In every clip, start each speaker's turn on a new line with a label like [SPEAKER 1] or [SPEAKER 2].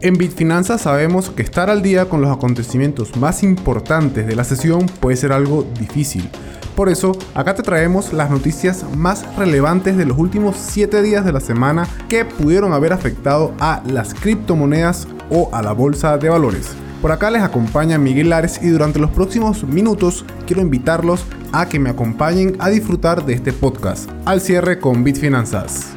[SPEAKER 1] En Bitfinanzas sabemos que estar al día con los acontecimientos más importantes de la sesión puede ser algo difícil. Por eso, acá te traemos las noticias más relevantes de los últimos 7 días de la semana que pudieron haber afectado a las criptomonedas o a la bolsa de valores. Por acá les acompaña Miguel Lares y durante los próximos minutos quiero invitarlos a que me acompañen a disfrutar de este podcast. Al cierre con Bitfinanzas.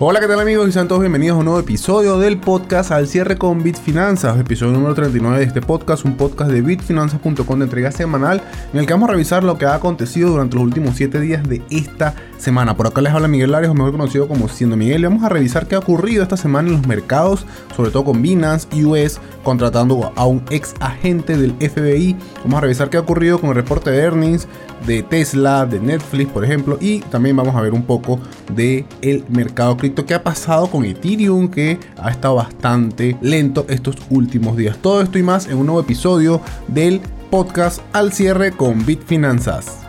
[SPEAKER 1] Hola, ¿qué tal amigos? Y sean bienvenidos a un nuevo episodio del podcast Al cierre con Bitfinanzas, episodio número 39 de este podcast, un podcast de bitfinanzas.com de entrega semanal en el que vamos a revisar lo que ha acontecido durante los últimos 7 días de esta semana. Por acá les habla Miguel Larios, mejor conocido como Siendo Miguel, y vamos a revisar qué ha ocurrido esta semana en los mercados, sobre todo con Binance US contratando a un ex agente del FBI. Vamos a revisar qué ha ocurrido con el reporte de earnings de Tesla, de Netflix, por ejemplo, y también vamos a ver un poco de el mercado cripto que ha pasado con Ethereum que ha estado bastante lento estos últimos días. Todo esto y más en un nuevo episodio del podcast al cierre con Bitfinanzas.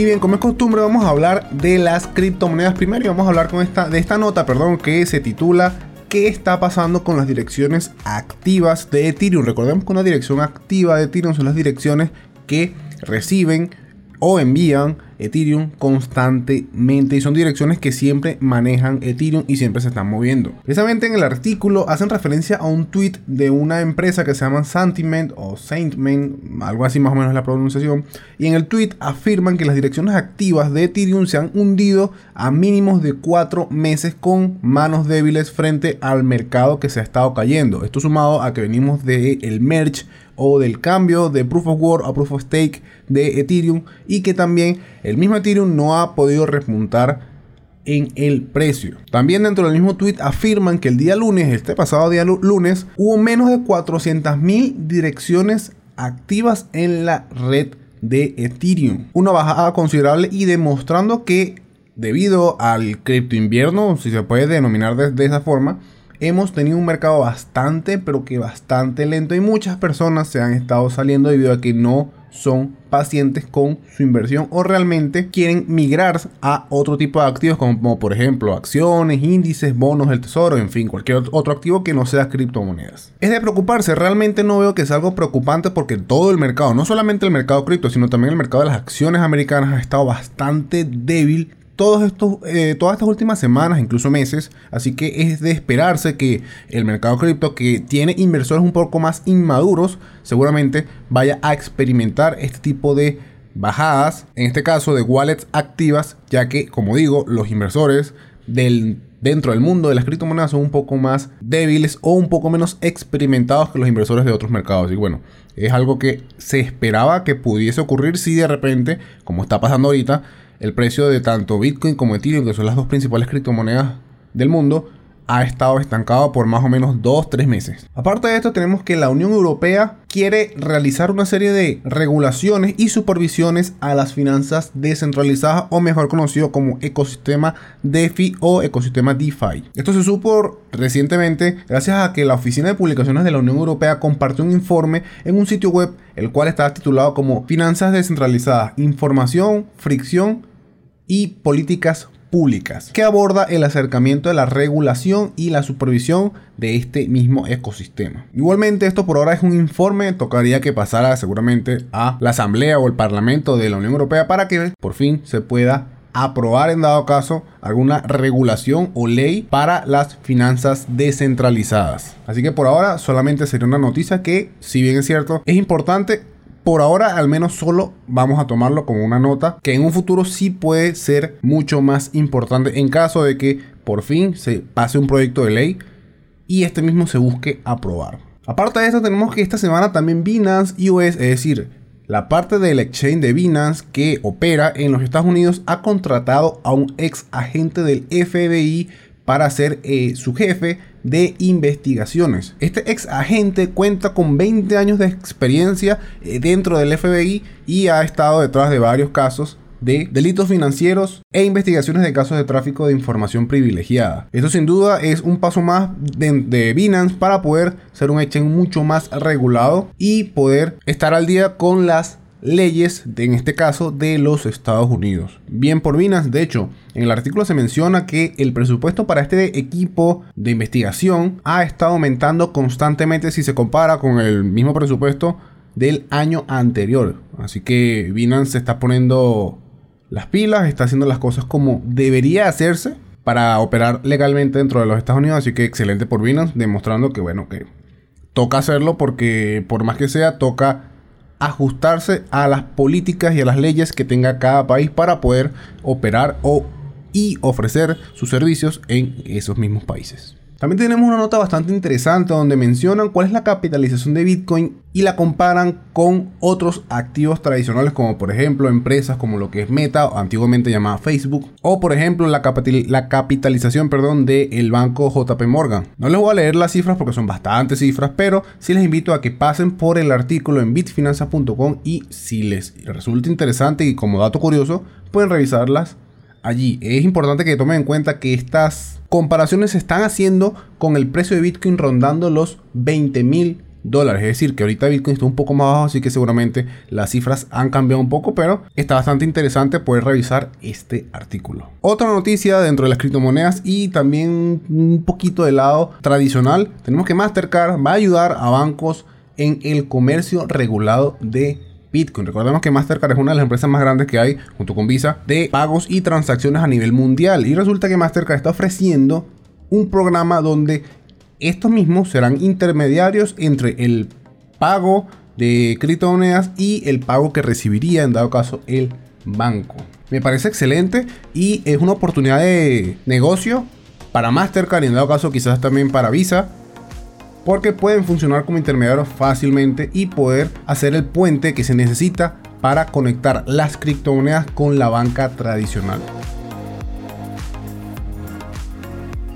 [SPEAKER 1] Y bien, como es costumbre, vamos a hablar de las criptomonedas primero y vamos a hablar con esta, de esta nota, perdón, que se titula ¿Qué está pasando con las direcciones activas de Ethereum? Recordemos que una dirección activa de Ethereum son las direcciones que reciben o envían Ethereum constantemente y son direcciones que siempre manejan Ethereum y siempre se están moviendo. Precisamente en el artículo hacen referencia a un tweet de una empresa que se llama Sentiment o Saintment, algo así más o menos la pronunciación, y en el tweet afirman que las direcciones activas de Ethereum se han hundido a mínimos de 4 meses con manos débiles frente al mercado que se ha estado cayendo. Esto sumado a que venimos del el merge o del cambio de Proof of Work a Proof of Stake de Ethereum y que también el mismo Ethereum no ha podido repuntar en el precio. También dentro del mismo tweet afirman que el día lunes, este pasado día lunes, hubo menos de 400.000 direcciones activas en la red de Ethereum. Una bajada considerable y demostrando que debido al cripto invierno, si se puede denominar de esa forma, hemos tenido un mercado bastante, pero que bastante lento y muchas personas se han estado saliendo debido a que no son pacientes con su inversión o realmente quieren migrar a otro tipo de activos como, por ejemplo acciones, índices, bonos del tesoro, en fin, cualquier otro activo que no sea criptomonedas. Es de preocuparse, realmente no veo que sea algo preocupante porque todo el mercado, no solamente el mercado cripto, sino también el mercado de las acciones americanas ha estado bastante débil todos estos, eh, todas estas últimas semanas, incluso meses. Así que es de esperarse que el mercado cripto, que tiene inversores un poco más inmaduros, seguramente vaya a experimentar este tipo de bajadas, en este caso de wallets activas, ya que, como digo, los inversores del dentro del mundo de las criptomonedas son un poco más débiles o un poco menos experimentados que los inversores de otros mercados. Y bueno, es algo que se esperaba que pudiese ocurrir si de repente, como está pasando ahorita, el precio de tanto Bitcoin como Ethereum, que son las dos principales criptomonedas del mundo, ha estado estancado por más o menos 2-3 meses. Aparte de esto, tenemos que la Unión Europea quiere realizar una serie de regulaciones y supervisiones a las finanzas descentralizadas o mejor conocido como ecosistema DeFi o ecosistema DeFi. Esto se supo recientemente gracias a que la Oficina de Publicaciones de la Unión Europea compartió un informe en un sitio web el cual está titulado como Finanzas descentralizadas, información, fricción y políticas públicas, que aborda el acercamiento de la regulación y la supervisión de este mismo ecosistema. Igualmente, esto por ahora es un informe, tocaría que pasara seguramente a la Asamblea o el Parlamento de la Unión Europea para que por fin se pueda aprobar en dado caso alguna regulación o ley para las finanzas descentralizadas. Así que por ahora solamente sería una noticia que, si bien es cierto, es importante, por ahora al menos solo vamos a tomarlo como una nota que en un futuro sí puede ser mucho más importante en caso de que por fin se pase un proyecto de ley y este mismo se busque aprobar. Aparte de esto tenemos que esta semana también Binance US, es decir, la parte del exchange de Binance que opera en los Estados Unidos ha contratado a un ex agente del FBI para ser eh, su jefe de investigaciones. Este ex agente cuenta con 20 años de experiencia eh, dentro del FBI y ha estado detrás de varios casos de delitos financieros e investigaciones de casos de tráfico de información privilegiada. Esto sin duda es un paso más de, de, Binance para poder ser un exchange mucho más regulado y poder estar al día con las leyes, en este caso, de los Estados Unidos. Bien por Binance, de hecho, en el artículo se menciona que el presupuesto para este equipo de investigación ha estado aumentando constantemente si se compara con el mismo presupuesto del año anterior. Así que Binance se está poniendo las pilas, está haciendo las cosas como debería hacerse para operar legalmente dentro de los Estados Unidos. Así que excelente por Binance, demostrando que bueno, que toca hacerlo porque por más que sea, toca ajustarse a las políticas y a las leyes que tenga cada país para poder operar o y ofrecer sus servicios en esos mismos países. También tenemos una nota bastante interesante donde mencionan cuál es la capitalización de Bitcoin y la comparan con otros activos tradicionales como por ejemplo empresas como lo que es Meta, antiguamente llamada Facebook, o por ejemplo la, la capitalización perdón, del banco JP Morgan. No les voy a leer las cifras porque son bastantes cifras, pero sí les invito a que pasen por el artículo en bitfinanzas.com y si les resulta interesante y como dato curioso, pueden revisarlas allí. Es importante que tomen en cuenta que estas comparaciones se están haciendo con el precio de Bitcoin rondando los 20 mil dólares. Es decir, que ahorita Bitcoin está un poco más bajo, así que seguramente las cifras han cambiado un poco, pero está bastante interesante poder revisar este artículo. Otra noticia dentro de las criptomonedas y también un poquito del lado tradicional, tenemos que Mastercard va a ayudar a bancos en el comercio regulado de Bitcoin. Recordemos que Mastercard es una de las empresas más grandes que hay, junto con Visa, de pagos y transacciones a nivel mundial. Y resulta que Mastercard está ofreciendo un programa donde estos mismos serán intermediarios entre el pago de criptomonedas y el pago que recibiría en dado caso el banco. Me parece excelente y es una oportunidad de negocio para Mastercard y en dado caso quizás también para Visa porque pueden funcionar como intermediarios fácilmente y poder hacer el puente que se necesita para conectar las criptomonedas con la banca tradicional.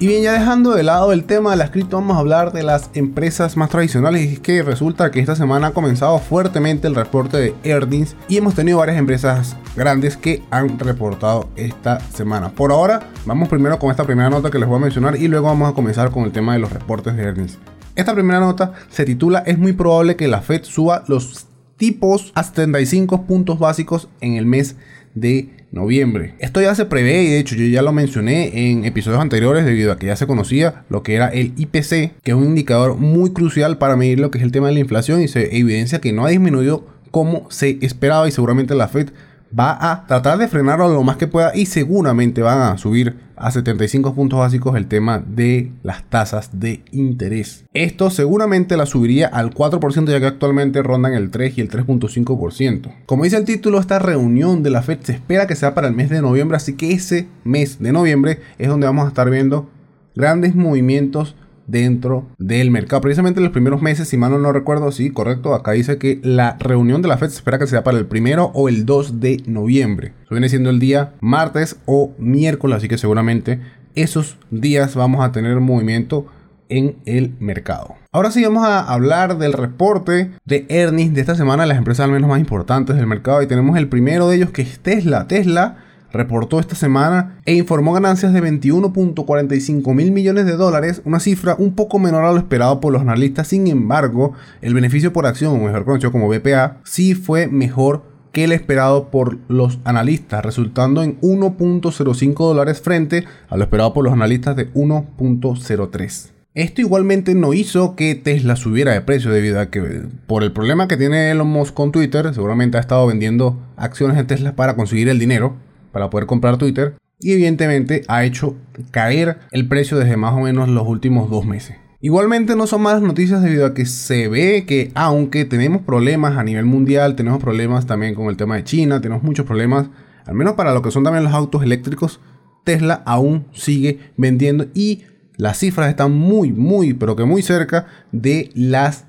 [SPEAKER 1] Y bien, ya dejando de lado el tema de las cripto, vamos a hablar de las empresas más tradicionales. Y es que resulta que esta semana ha comenzado fuertemente el reporte de earnings y hemos tenido varias empresas grandes que han reportado esta semana. Por ahora, vamos primero con esta primera nota que les voy a mencionar y luego vamos a comenzar con el tema de los reportes de earnings. Esta primera nota se titula Es muy probable que la Fed suba los tipos a 75 puntos básicos en el mes de noviembre. Esto ya se prevé y de hecho yo ya lo mencioné en episodios anteriores debido a que ya se conocía lo que era el IPC, que es un indicador muy crucial para medir lo que es el tema de la inflación y se evidencia que no ha disminuido como se esperaba y seguramente la Fed va a tratar de frenarlo lo más que pueda y seguramente van a subir a 75 puntos básicos el tema de las tasas de interés. Esto seguramente la subiría al 4% ya que actualmente rondan el 3 y el 3.5%. Como dice el título, esta reunión de la Fed se espera que sea para el mes de noviembre, así que ese mes de noviembre es donde vamos a estar viendo grandes movimientos dentro del mercado. Precisamente en los primeros meses, si mal no recuerdo, sí, correcto, acá dice que la reunión de la FED se espera que sea para el primero o el 2 de noviembre. Eso viene siendo el día martes o miércoles, así que seguramente esos días vamos a tener movimiento en el mercado. Ahora sí vamos a hablar del reporte de earnings de esta semana de las empresas al menos más importantes del mercado y tenemos el primero de ellos que es Tesla. Tesla reportó esta semana e informó ganancias de 21.45 mil millones de dólares, una cifra un poco menor a lo esperado por los analistas. Sin embargo, el beneficio por acción, o mejor conocido como BPA, sí fue mejor que el esperado por los analistas, resultando en 1.05 dólares frente a lo esperado por los analistas de 1.03. Esto igualmente no hizo que Tesla subiera de precio debido a que por el problema que tiene Elon Musk con Twitter, seguramente ha estado vendiendo acciones de Tesla para conseguir el dinero para poder comprar Twitter. Y evidentemente ha hecho caer el precio desde más o menos los últimos dos meses. Igualmente no son malas noticias debido a que se ve que aunque tenemos problemas a nivel mundial, tenemos problemas también con el tema de China, tenemos muchos problemas, al menos para lo que son también los autos eléctricos, Tesla aún sigue vendiendo y las cifras están muy, muy, pero que muy cerca de las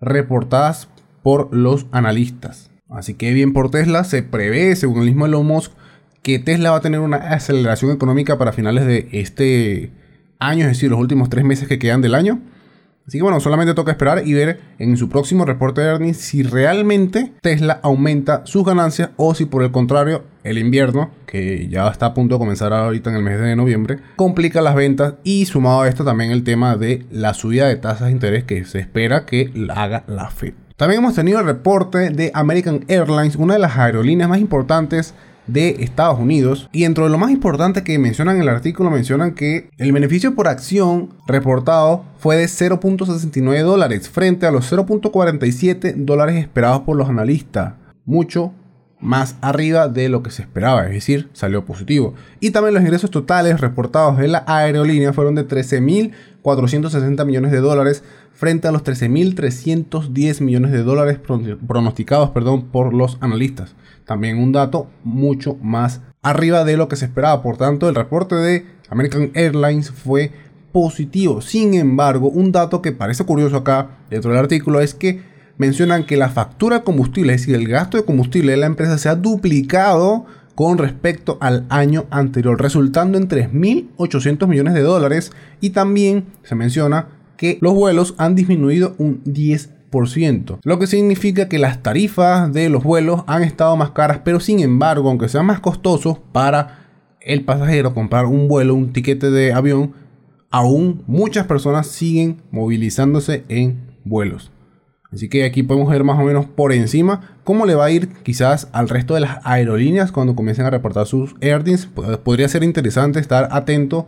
[SPEAKER 1] reportadas por los analistas. Así que bien por Tesla, se prevé, según el mismo Elon Musk, que Tesla va a tener una aceleración económica para finales de este año, es decir, los últimos tres meses que quedan del año. Así que bueno, solamente toca esperar y ver en su próximo reporte de earnings si realmente Tesla aumenta sus ganancias o si por el contrario el invierno, que ya está a punto de comenzar ahorita en el mes de noviembre, complica las ventas y sumado a esto también el tema de la subida de tasas de interés que se espera que haga la Fed. También hemos tenido el reporte de American Airlines, una de las aerolíneas más importantes de Estados Unidos. Y dentro de lo más importante que mencionan en el artículo, mencionan que el beneficio por acción reportado fue de 0.69 dólares frente a los 0.47 dólares esperados por los analistas. Mucho más arriba de lo que se esperaba, es decir, salió positivo. Y también los ingresos totales reportados de la aerolínea fueron de 13.460 millones de dólares frente a los 13.310 millones de dólares pronosticados perdón, por los analistas. También un dato mucho más arriba de lo que se esperaba. Por tanto, el reporte de American Airlines fue positivo. Sin embargo, un dato que parece curioso acá dentro del artículo es que mencionan que la factura de combustible, es decir, el gasto de combustible de la empresa se ha duplicado con respecto al año anterior, resultando en 3.800 millones de dólares. Y también se menciona que los vuelos han disminuido un 10% lo que significa que las tarifas de los vuelos han estado más caras, pero sin embargo, aunque sean más costosos para el pasajero comprar un vuelo, un tiquete de avión, aún muchas personas siguen movilizándose en vuelos. Así que aquí podemos ver más o menos por encima cómo le va a ir quizás al resto de las aerolíneas cuando comiencen a reportar sus earnings. Podría ser interesante estar atento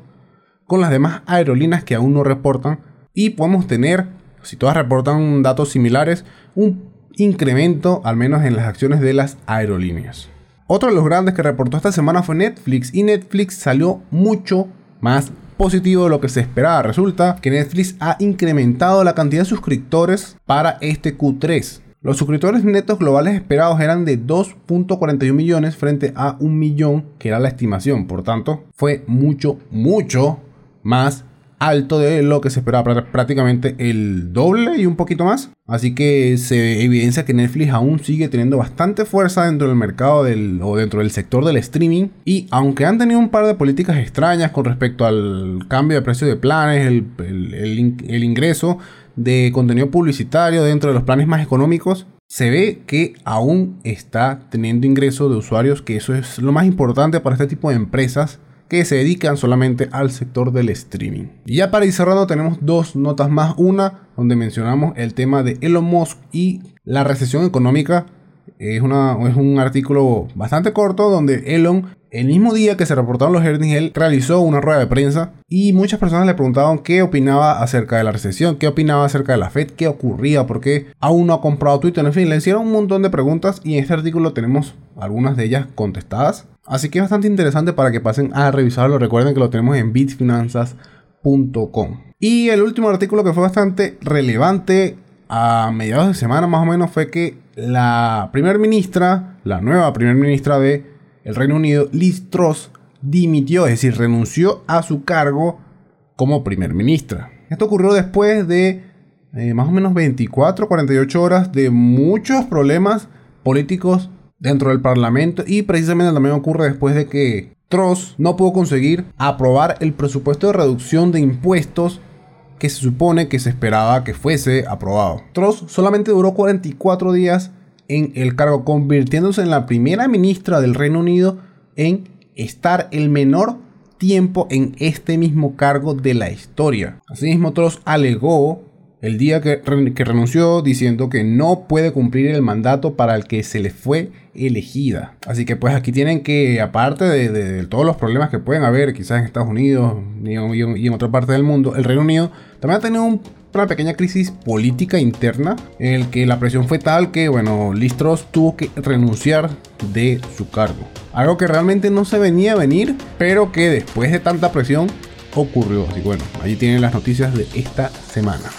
[SPEAKER 1] con las demás aerolíneas que aún no reportan y podemos tener si todas reportan datos similares, un incremento al menos en las acciones de las aerolíneas. Otro de los grandes que reportó esta semana fue Netflix y Netflix salió mucho más positivo de lo que se esperaba. Resulta que Netflix ha incrementado la cantidad de suscriptores para este Q3. Los suscriptores netos globales esperados eran de 2.41 millones frente a un millón que era la estimación. Por tanto, fue mucho, mucho más alto de lo que se esperaba, prácticamente el doble y un poquito más. Así que se evidencia que Netflix aún sigue teniendo bastante fuerza dentro del mercado del, o dentro del sector del streaming. Y aunque han tenido un par de políticas extrañas con respecto al cambio de precio de planes, el, el ingreso de contenido publicitario dentro de los planes más económicos, se ve que aún está teniendo ingreso de usuarios, que eso es lo más importante para este tipo de empresas que se dedican solamente al sector del streaming. Y ya para ir cerrando tenemos dos notas más. Una donde mencionamos el tema de Elon Musk y la recesión económica. Es, una, es un artículo bastante corto donde Elon, el mismo día que se reportaron los earnings, él realizó una rueda de prensa y muchas personas le preguntaban qué opinaba acerca de la recesión, qué opinaba acerca de la Fed, qué ocurría, por qué aún no ha comprado Twitter. En fin, le hicieron un montón de preguntas y en este artículo tenemos algunas de ellas contestadas. Así que es bastante interesante para que pasen a revisarlo. Recuerden que lo tenemos en bitfinanzas.com. Y el último artículo que fue bastante relevante a mediados de semana más o menos fue que la primer ministra, la nueva primer ministra de el Reino Unido, Liz Truss, dimitió, es decir, renunció a su cargo como primer ministra. Esto ocurrió después de eh, más o menos 24, 48 horas de muchos problemas políticos dentro del Parlamento y precisamente también ocurre después de que Truss no pudo conseguir aprobar el presupuesto de reducción de impuestos que se supone que se esperaba que fuese aprobado. Truss solamente duró 44 días en el cargo, convirtiéndose en la primera ministra del Reino Unido en estar el menor tiempo en este mismo cargo de la historia. Asimismo, Truss alegó el día que, renunció diciendo que no puede cumplir el mandato para el que se le fue elegida. Así que pues aquí tienen que, aparte de, todos los problemas que pueden haber quizás en Estados Unidos y en, otra parte del mundo, el Reino Unido también ha tenido una pequeña crisis política interna en el que la presión fue tal que, bueno, Listros tuvo que renunciar de su cargo. Algo que realmente no se venía a venir, pero que después de tanta presión ocurrió. Así que bueno, allí tienen las noticias de esta semana.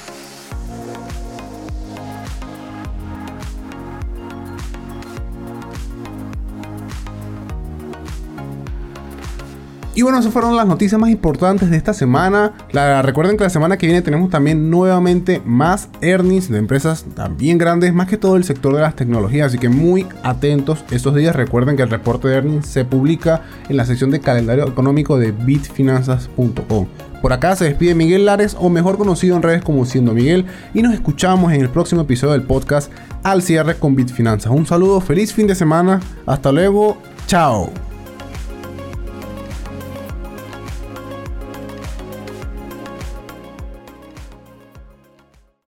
[SPEAKER 1] Y bueno, esas fueron las noticias más importantes de esta semana. La, recuerden que la semana que viene tenemos también nuevamente más earnings de empresas también grandes, más que todo el sector de las tecnologías. Así que muy atentos estos días. Recuerden que el reporte de earnings se publica en la sección de calendario económico de bitfinanzas.com. Por acá se despide Miguel Lares, o mejor conocido en redes como Siendo Miguel, y nos escuchamos en el próximo episodio del podcast Al cierre con Bitfinanzas. Un saludo, feliz fin de semana, hasta luego, chao.